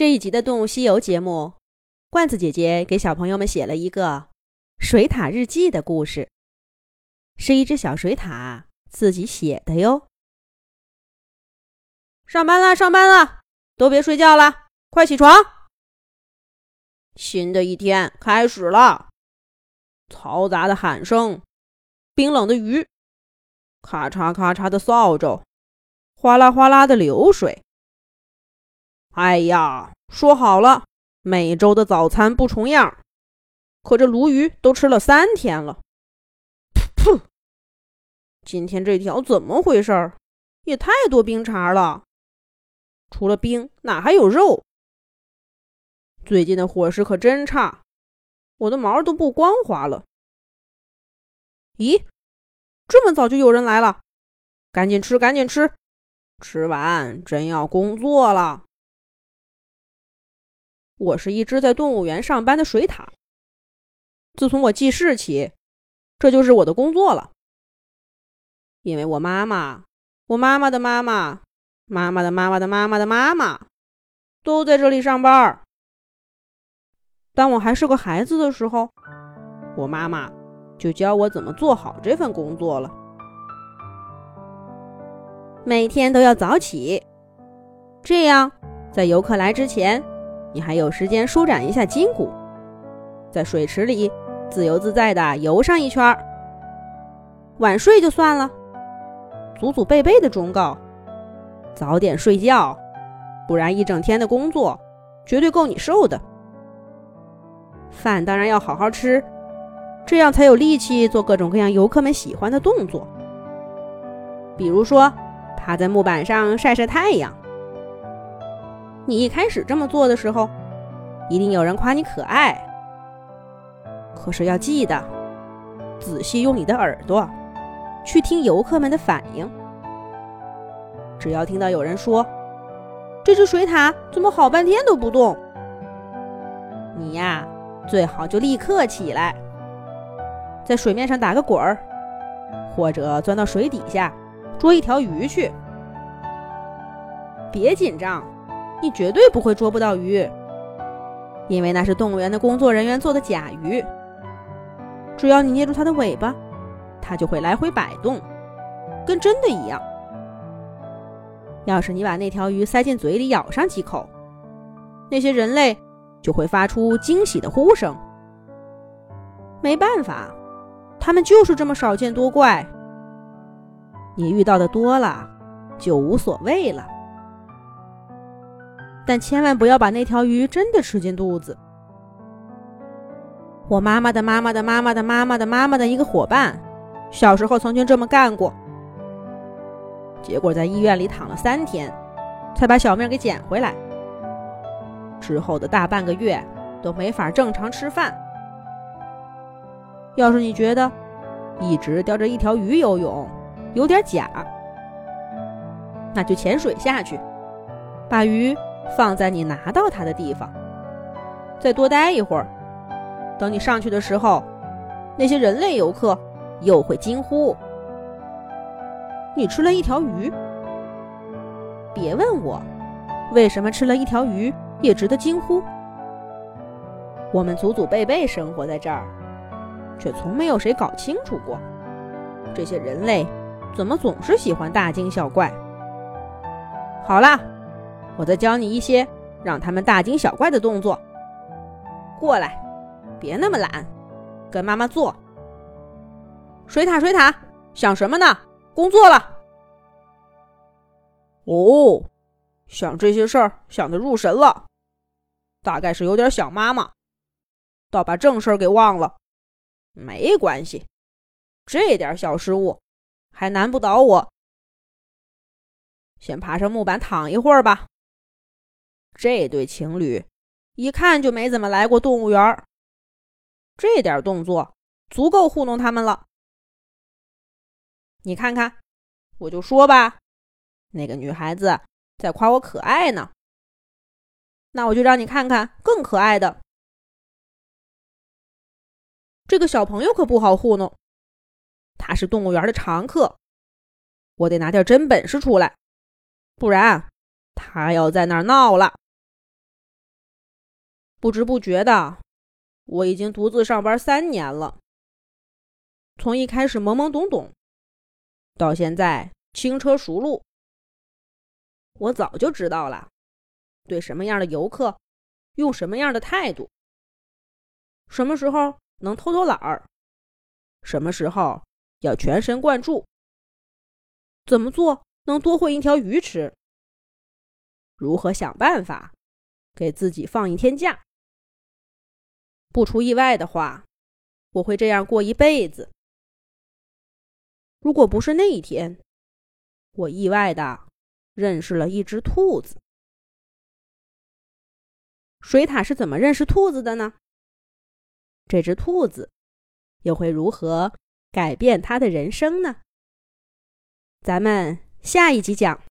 这一集的《动物西游》节目，罐子姐姐给小朋友们写了一个《水獭日记》的故事，是一只小水獭自己写的哟。上班啦，上班啦，都别睡觉了，快起床！新的一天开始了，嘈杂的喊声，冰冷的鱼，咔嚓咔嚓的扫帚，哗啦哗啦的流水。哎呀，说好了每周的早餐不重样，可这鲈鱼都吃了三天了。噗！今天这条怎么回事？也太多冰碴了，除了冰哪还有肉？最近的伙食可真差，我的毛都不光滑了。咦，这么早就有人来了？赶紧吃，赶紧吃，吃完真要工作了。我是一只在动物园上班的水獭。自从我记事起，这就是我的工作了。因为我妈妈、我妈妈的妈妈、妈妈的妈妈的妈妈的妈妈都在这里上班。当我还是个孩子的时候，我妈妈就教我怎么做好这份工作了。每天都要早起，这样在游客来之前。你还有时间舒展一下筋骨，在水池里自由自在地游上一圈儿。晚睡就算了，祖祖辈辈的忠告：早点睡觉，不然一整天的工作绝对够你受的。饭当然要好好吃，这样才有力气做各种各样游客们喜欢的动作，比如说趴在木板上晒晒太阳。你一开始这么做的时候，一定有人夸你可爱。可是要记得，仔细用你的耳朵去听游客们的反应。只要听到有人说：“这只水獭怎么好半天都不动？”你呀，最好就立刻起来，在水面上打个滚儿，或者钻到水底下捉一条鱼去。别紧张。你绝对不会捉不到鱼，因为那是动物园的工作人员做的假鱼。只要你捏住它的尾巴，它就会来回摆动，跟真的一样。要是你把那条鱼塞进嘴里咬上几口，那些人类就会发出惊喜的呼声。没办法，他们就是这么少见多怪。你遇到的多了，就无所谓了。但千万不要把那条鱼真的吃进肚子。我妈妈的妈妈的妈妈的妈妈的妈妈的一个伙伴，小时候曾经这么干过，结果在医院里躺了三天，才把小命给捡回来。之后的大半个月都没法正常吃饭。要是你觉得一直叼着一条鱼游泳有点假，那就潜水下去，把鱼。放在你拿到它的地方，再多待一会儿。等你上去的时候，那些人类游客又会惊呼：“你吃了一条鱼！”别问我，为什么吃了一条鱼也值得惊呼。我们祖祖辈辈生活在这儿，却从没有谁搞清楚过，这些人类怎么总是喜欢大惊小怪。好啦。我再教你一些让他们大惊小怪的动作。过来，别那么懒，跟妈妈做。水獭，水獭，想什么呢？工作了。哦，想这些事儿想得入神了，大概是有点想妈妈，倒把正事儿给忘了。没关系，这点小失误还难不倒我。先爬上木板躺一会儿吧。这对情侣一看就没怎么来过动物园儿这点动作足够糊弄他们了。你看看，我就说吧，那个女孩子在夸我可爱呢。那我就让你看看更可爱的。这个小朋友可不好糊弄，他是动物园的常客，我得拿点真本事出来，不然他要在那儿闹了。不知不觉的，我已经独自上班三年了。从一开始懵懵懂懂，到现在轻车熟路，我早就知道了，对什么样的游客，用什么样的态度，什么时候能偷偷懒儿，什么时候要全神贯注，怎么做能多混一条鱼吃，如何想办法给自己放一天假。不出意外的话，我会这样过一辈子。如果不是那一天，我意外的认识了一只兔子。水獭是怎么认识兔子的呢？这只兔子又会如何改变它的人生呢？咱们下一集讲。